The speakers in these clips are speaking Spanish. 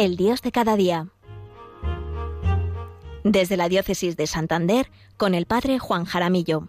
el Dios de cada día. Desde la Diócesis de Santander, con el Padre Juan Jaramillo.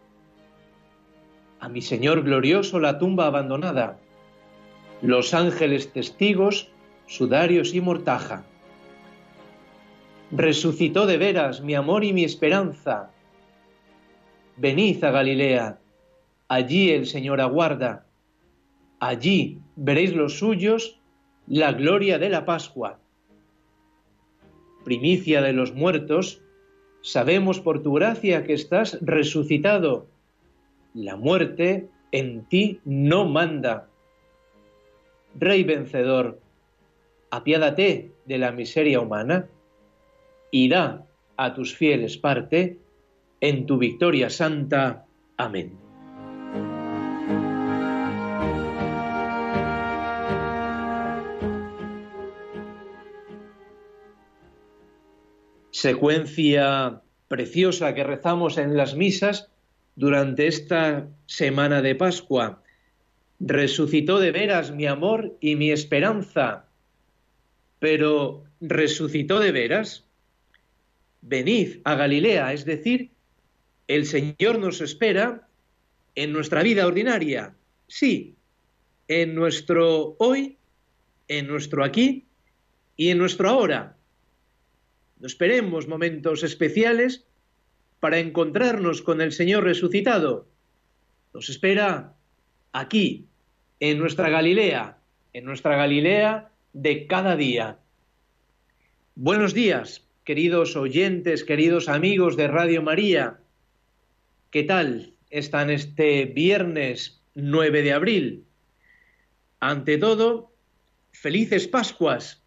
A mi Señor glorioso la tumba abandonada, los ángeles testigos, sudarios y mortaja. Resucitó de veras mi amor y mi esperanza. Venid a Galilea, allí el Señor aguarda, allí veréis los suyos la gloria de la Pascua. Primicia de los muertos, sabemos por tu gracia que estás resucitado la muerte en ti no manda. Rey vencedor, apiádate de la miseria humana y da a tus fieles parte en tu victoria santa. Amén. Secuencia preciosa que rezamos en las misas durante esta semana de Pascua. Resucitó de veras mi amor y mi esperanza. Pero resucitó de veras. Venid a Galilea, es decir, el Señor nos espera en nuestra vida ordinaria. Sí, en nuestro hoy, en nuestro aquí y en nuestro ahora. No esperemos momentos especiales para encontrarnos con el Señor resucitado. Nos espera aquí, en nuestra Galilea, en nuestra Galilea de cada día. Buenos días, queridos oyentes, queridos amigos de Radio María. ¿Qué tal están este viernes 9 de abril? Ante todo, felices Pascuas.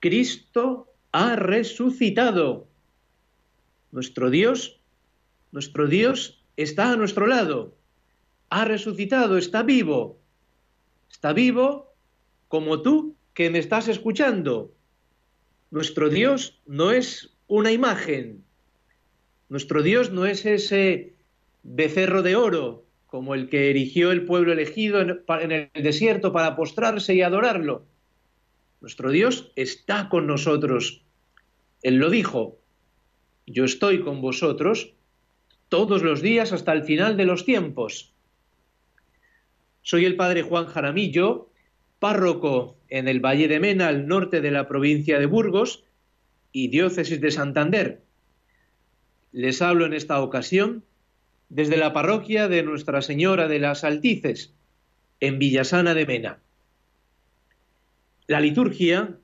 Cristo ha resucitado. Nuestro Dios, nuestro Dios está a nuestro lado, ha resucitado, está vivo, está vivo como tú que me estás escuchando. Nuestro Dios no es una imagen, nuestro Dios no es ese becerro de oro como el que erigió el pueblo elegido en el desierto para postrarse y adorarlo. Nuestro Dios está con nosotros. Él lo dijo, yo estoy con vosotros todos los días hasta el final de los tiempos. Soy el padre Juan Jaramillo, párroco en el Valle de Mena, al norte de la provincia de Burgos y diócesis de Santander. Les hablo en esta ocasión desde la parroquia de Nuestra Señora de las Altices, en Villasana de Mena. La liturgia,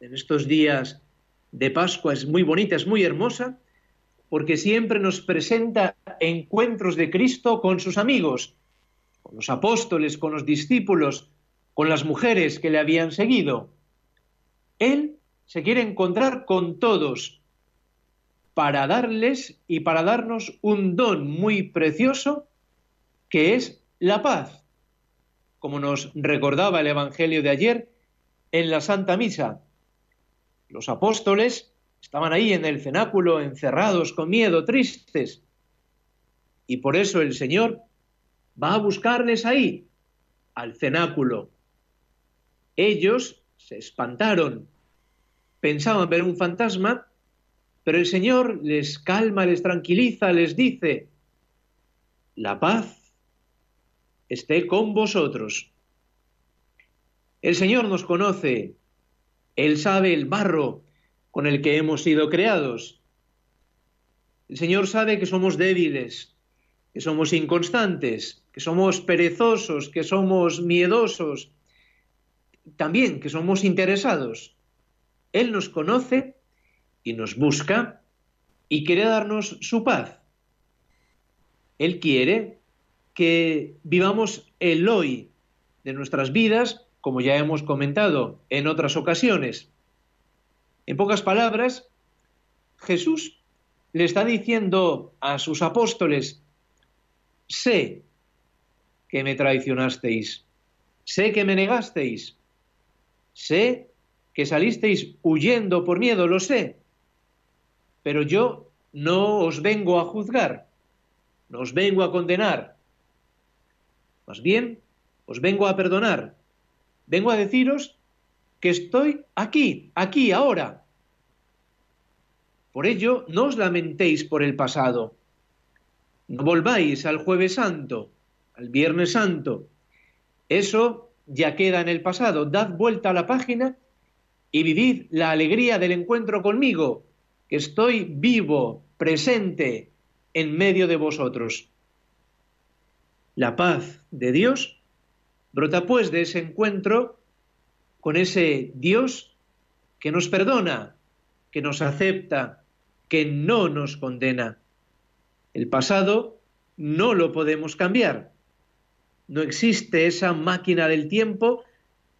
en estos días de Pascua es muy bonita, es muy hermosa, porque siempre nos presenta encuentros de Cristo con sus amigos, con los apóstoles, con los discípulos, con las mujeres que le habían seguido. Él se quiere encontrar con todos para darles y para darnos un don muy precioso que es la paz, como nos recordaba el Evangelio de ayer en la Santa Misa. Los apóstoles estaban ahí en el cenáculo encerrados con miedo, tristes. Y por eso el Señor va a buscarles ahí, al cenáculo. Ellos se espantaron, pensaban ver un fantasma, pero el Señor les calma, les tranquiliza, les dice, la paz esté con vosotros. El Señor nos conoce Él sabe el barro con el que hemos sido creados. El Señor sabe que somos débiles, que somos inconstantes, que somos perezosos, que somos miedosos, también que somos interesados. Él nos conoce y nos busca y quiere darnos su paz. Él quiere que vivamos el hoy de nuestras vidas, como ya hemos comentado en otras ocasiones. En pocas palabras, Jesús le está diciendo a sus apóstoles, sé que me traicionasteis, sé que me negasteis, sé que salisteis huyendo por miedo, lo sé, pero yo no os vengo a juzgar, no os vengo a condenar, más bien os vengo a perdonar, vengo a deciros que estoy aquí, aquí, ahora. Por ello, no os lamentéis por el pasado, no volváis al jueves santo, al viernes santo. Eso ya queda en el pasado. Dad vuelta a la página y vivid la alegría del encuentro conmigo, que estoy vivo, presente en medio de vosotros. La paz de Dios brota pues de ese encuentro con ese Dios que nos perdona, que nos acepta, que no nos condena. El pasado no lo podemos cambiar. No existe esa máquina del tiempo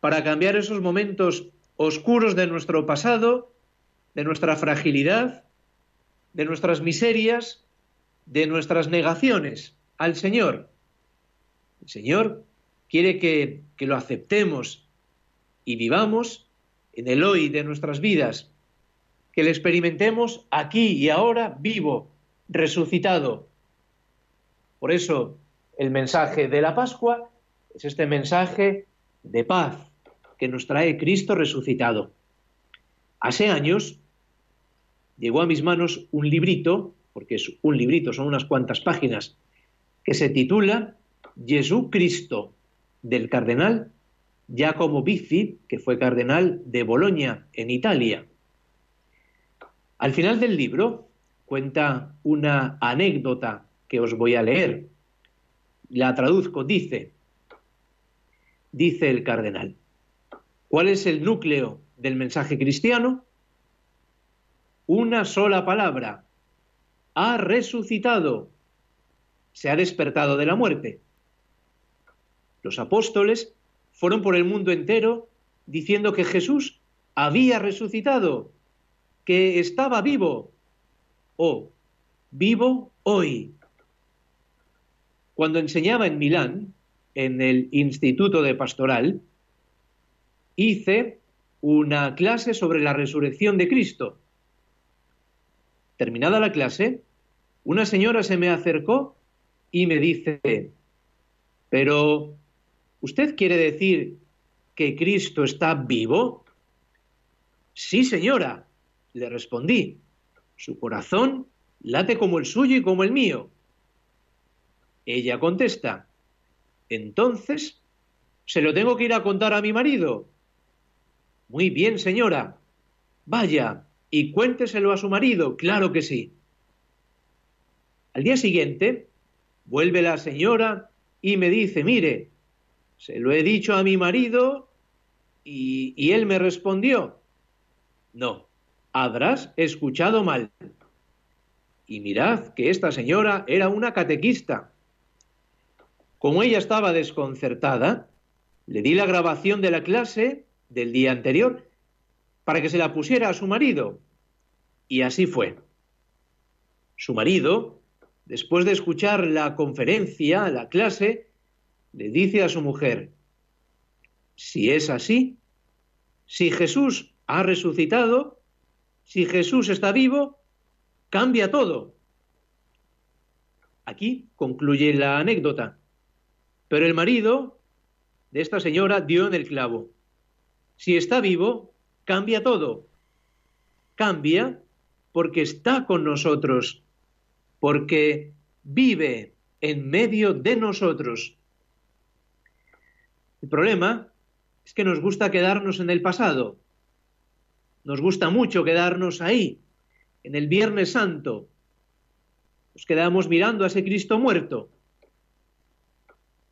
para cambiar esos momentos oscuros de nuestro pasado, de nuestra fragilidad, de nuestras miserias, de nuestras negaciones al Señor. El Señor quiere que, que lo aceptemos y vivamos en el hoy de nuestras vidas, que le experimentemos aquí y ahora vivo, resucitado. Por eso el mensaje de la Pascua es este mensaje de paz que nos trae Cristo resucitado. Hace años llegó a mis manos un librito, porque es un librito, son unas cuantas páginas, que se titula Jesucristo, del cardenal Giacomo Bizzi, que fue cardenal de Bolonia, en Italia. Al final del libro cuenta una anécdota que os voy a leer. La traduzco, dice, dice el cardenal, ¿cuál es el núcleo del mensaje cristiano? Una sola palabra, ha resucitado, se ha despertado de la muerte. Los apóstoles fueron por el mundo entero diciendo que Jesús había resucitado, que estaba vivo, o vivo hoy. Cuando enseñaba en Milán, en el Instituto de Pastoral, hice una clase sobre la resurrección de Cristo. Terminada la clase, una señora se me acercó y me dice, pero ¿Usted quiere decir que Cristo está vivo? Sí, señora, le respondí. Su corazón late como el suyo y como el mío. Ella contesta, entonces, ¿se lo tengo que ir a contar a mi marido? Muy bien, señora. Vaya, y cuénteselo a su marido, claro que sí. Al día siguiente, vuelve la señora y me dice, mire, se lo he dicho a mi marido y, él me respondió, no, habrás escuchado mal. Y mirad que esta señora era una catequista. Como ella estaba desconcertada, le di la grabación de la clase del día anterior para que se la pusiera a su marido. Y así fue. Su marido, después de escuchar la conferencia, la clase, le dice a su mujer, si es así, si Jesús ha resucitado, si Jesús está vivo, cambia todo. Aquí concluye la anécdota. Pero el marido de esta señora dio en el clavo. Si está vivo, cambia todo. Cambia porque está con nosotros, porque vive en medio de nosotros. El problema es que nos gusta quedarnos en el pasado. nos gusta mucho quedarnos ahí, en el Viernes Santo. Nos quedamos mirando a ese Cristo muerto.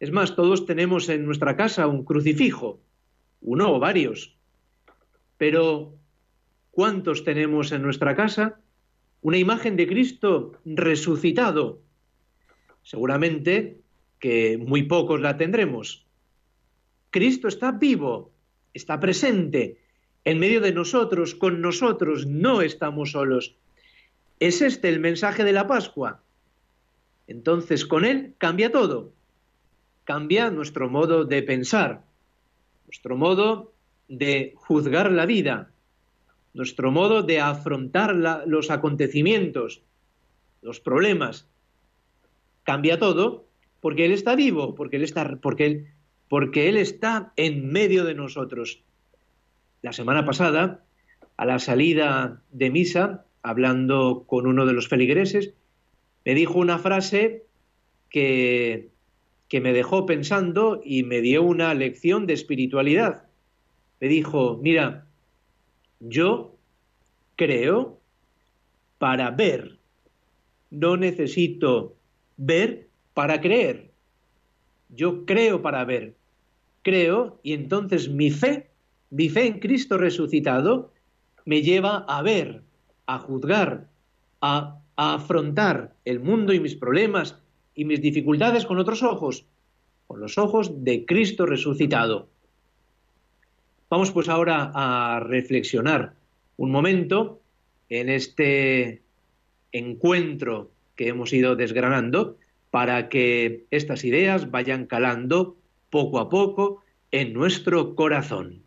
Es más, todos tenemos en nuestra casa un crucifijo, uno o varios. Pero, ¿cuántos tenemos en nuestra casa? Una imagen de Cristo resucitado. Seguramente que muy pocos la tendremos. Cristo está vivo, está presente, en medio de nosotros, con nosotros, no estamos solos. Es este el mensaje de la Pascua. Entonces con Él cambia todo. Cambia nuestro modo de pensar, nuestro modo de juzgar la vida, nuestro modo de afrontar los acontecimientos, los problemas. Cambia todo porque Él está vivo, porque Él está, porque él, porque él está en medio de nosotros. La semana pasada, a la salida de misa, hablando con uno de los feligreses, me dijo una frase que, que me dejó pensando y me dio una lección de espiritualidad. Me dijo, mira, yo creo para ver, no necesito ver para creer. Yo creo para ver, creo y entonces mi fe mi fe en Cristo resucitado me lleva a ver, a juzgar, a, afrontar el mundo y mis problemas y mis dificultades con otros ojos, con los ojos de Cristo resucitado. Vamos pues ahora a reflexionar un momento en este encuentro que hemos ido desgranando para que estas ideas vayan calando poco a poco en nuestro corazón.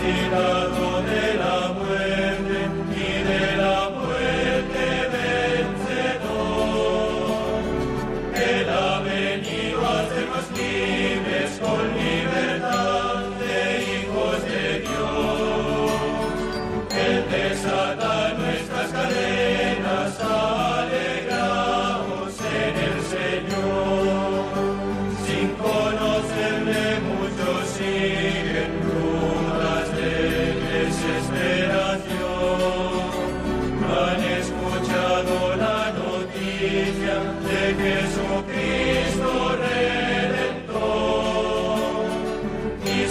Sina.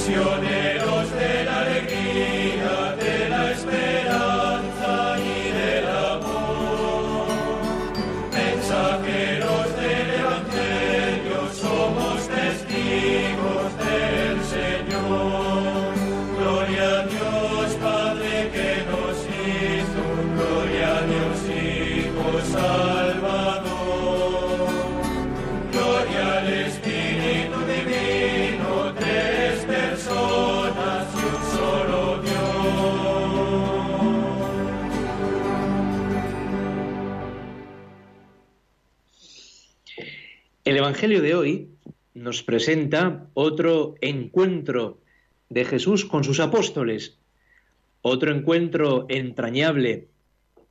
bendiciones. Evangelio de hoy nos presenta otro encuentro de Jesús con sus apóstoles, otro encuentro entrañable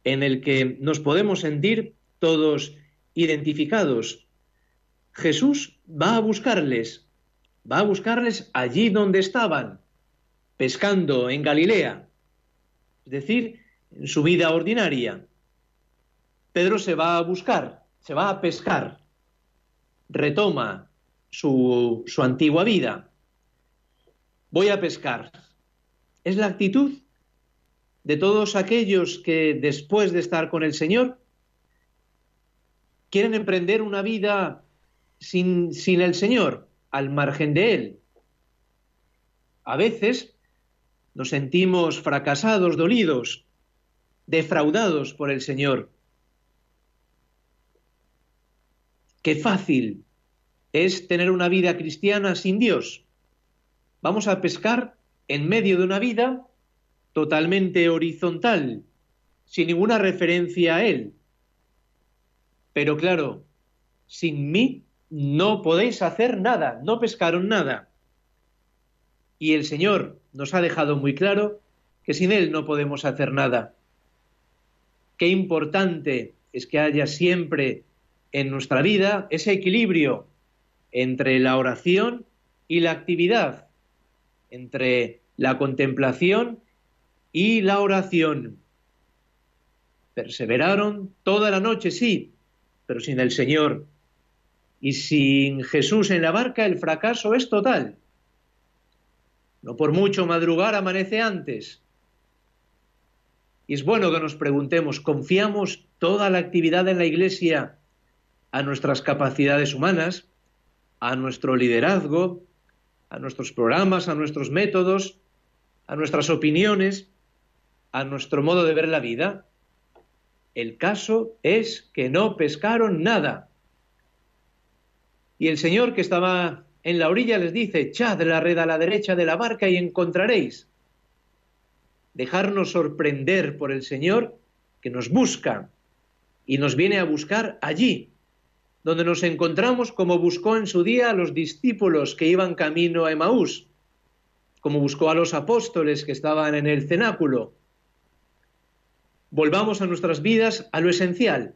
en el que nos podemos sentir todos identificados. Jesús va a buscarles, va a buscarles allí donde estaban, pescando en Galilea, es decir, en su vida ordinaria. Pedro se va a buscar, se va a pescar retoma su, su antigua vida. Voy a pescar. Es la actitud de todos aquellos que después de estar con el Señor quieren emprender una vida sin, sin, el Señor, al margen de Él. A veces nos sentimos fracasados, dolidos, defraudados por el Señor. Qué fácil es tener una vida cristiana sin Dios. Vamos a pescar en medio de una vida totalmente horizontal, sin ninguna referencia a Él. Pero claro, sin mí no podéis hacer nada, no pescaron nada. Y el Señor nos ha dejado muy claro que sin Él no podemos hacer nada. Qué importante es que haya siempre en nuestra vida ese equilibrio entre la oración y la actividad, entre la contemplación y la oración. Perseveraron toda la noche, sí, pero sin el Señor. Y sin Jesús en la barca el fracaso es total. No por mucho madrugar amanece antes. Y es bueno que nos preguntemos, ¿confiamos toda la actividad en la Iglesia a nuestras capacidades humanas, a nuestro liderazgo, a nuestros programas, a nuestros métodos, a nuestras opiniones, a nuestro modo de ver la vida? El caso es que no pescaron nada. Y el Señor que estaba en la orilla les dice, echad la red a la derecha de la barca y encontraréis. Dejarnos sorprender por el Señor que nos busca y nos viene a buscar allí, donde nos encontramos como buscó en su día a los discípulos que iban camino a Emaús, como buscó a los apóstoles que estaban en el cenáculo. Volvamos a nuestras vidas a lo esencial.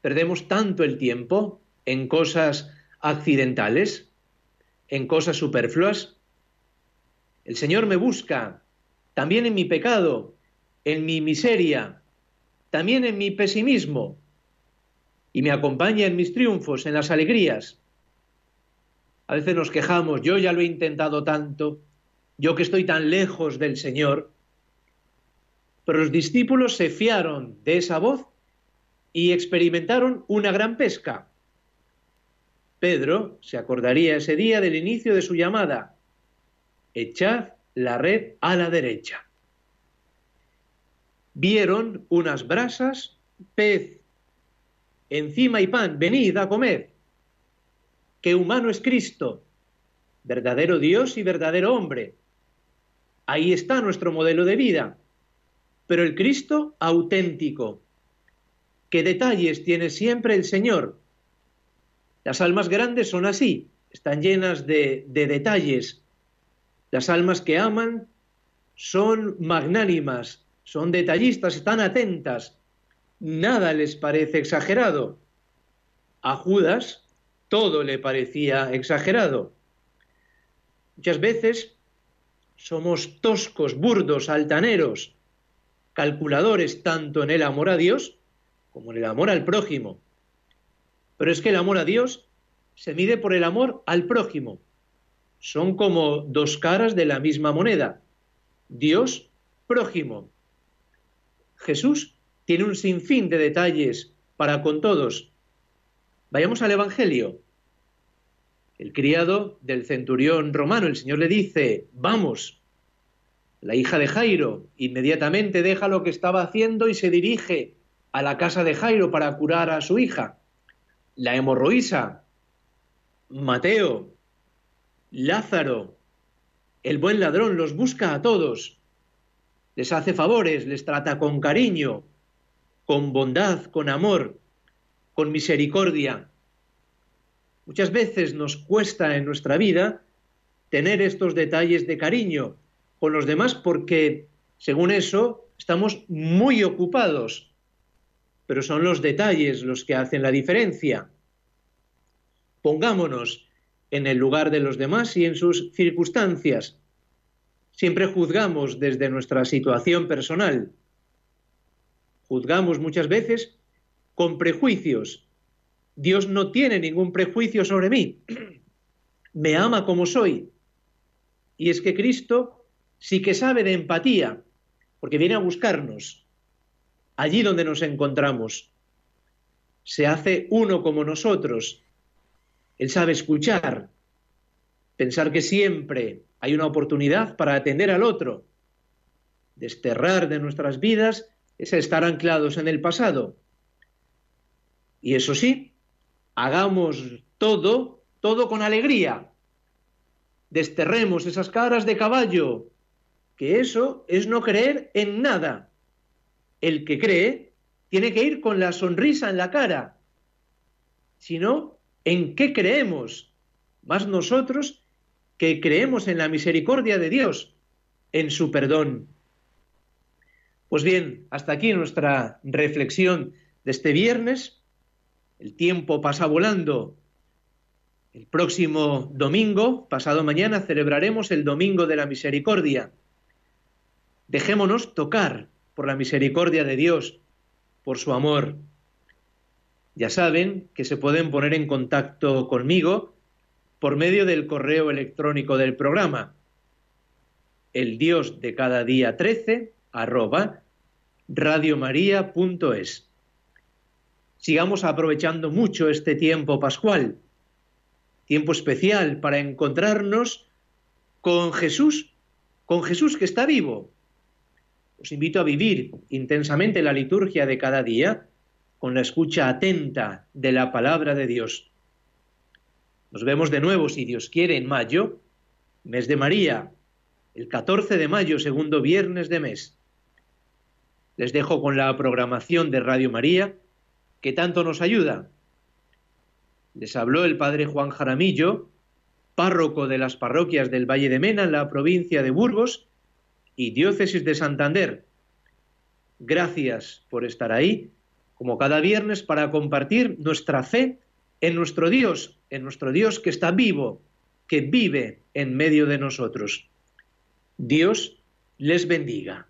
Perdemos tanto el tiempo en cosas accidentales, en cosas superfluas. El Señor me busca también en mi pecado, en mi miseria, también en mi pesimismo, y me acompaña en mis triunfos, en las alegrías. A veces nos quejamos, yo ya lo he intentado tanto, yo que estoy tan lejos del Señor, pero los discípulos se fiaron de esa voz y experimentaron una gran pesca. Pedro se acordaría ese día del inicio de su llamada, echad la red a la derecha. Vieron unas brasas, pez encima y pan, venid a comer. Qué humano es Cristo, verdadero Dios y verdadero hombre. Ahí está nuestro modelo de vida. Pero el Cristo auténtico. ¿Qué detalles tiene siempre el Señor? Las almas grandes son así, están llenas de, de detalles. Las almas que aman son magnánimas, son detallistas, están atentas, nada les parece exagerado. A Judas todo le parecía exagerado. Muchas veces somos toscos, burdos, altaneros, calculadores tanto en el amor a Dios como en el amor al prójimo. Pero es que el amor a Dios se mide por el amor al prójimo. Son como dos caras de la misma moneda. Dios, prójimo. Jesús tiene un sinfín de detalles para con todos. Vayamos al Evangelio. El criado del centurión romano, el Señor le dice, vamos. La hija de Jairo inmediatamente deja lo que estaba haciendo y se dirige a la casa de Jairo para curar a su hija. La hemorroísa, Mateo, Lázaro, el buen ladrón los busca a todos, les hace favores, les trata con cariño, con bondad, con amor, con misericordia. Muchas veces nos cuesta en nuestra vida tener estos detalles de cariño con los demás porque, según eso, estamos muy ocupados. Pero son los detalles los que hacen la diferencia. Pongámonos en el lugar de los demás y en sus circunstancias. Siempre juzgamos desde nuestra situación personal, juzgamos muchas veces con prejuicios. Dios no tiene ningún prejuicio sobre mí. Me ama como soy. Y es que Cristo sí que sabe de empatía, porque viene a buscarnos allí donde nos encontramos. Se hace uno como nosotros. Él sabe escuchar, pensar que siempre hay una oportunidad para atender al otro, desterrar de nuestras vidas es estar anclados en el pasado. Y eso sí, hagamos todo, todo con alegría. Desterremos esas caras de caballo, que eso es no creer en nada. El que cree tiene que ir con la sonrisa en la cara, sino en qué creemos, más nosotros que creemos en la misericordia de Dios, en su perdón. Pues bien, hasta aquí nuestra reflexión de este viernes. El tiempo pasa volando. El próximo domingo, pasado mañana, celebraremos el Domingo de la Misericordia. Dejémonos tocar por la misericordia de Dios, por su amor. Ya saben que se pueden poner en contacto conmigo por medio del correo electrónico del programa, el Dios de cada día 13 arroba radiomaria.es. Sigamos aprovechando mucho este tiempo pascual, tiempo especial para encontrarnos con Jesús, con Jesús que está vivo. Os invito a vivir intensamente la liturgia de cada día con la escucha atenta de la palabra de Dios. Nos vemos de nuevo, si Dios quiere, en mayo, mes de María, el 14 de mayo, segundo viernes de mes. Les dejo con la programación de Radio María, que tanto nos ayuda. Les habló el padre Juan Jaramillo, párroco de las parroquias del Valle de Mena, en la provincia de Burgos y diócesis de Santander. Gracias por estar ahí como cada viernes, para compartir nuestra fe en nuestro Dios, en nuestro Dios que está vivo, que vive en medio de nosotros. Dios les bendiga.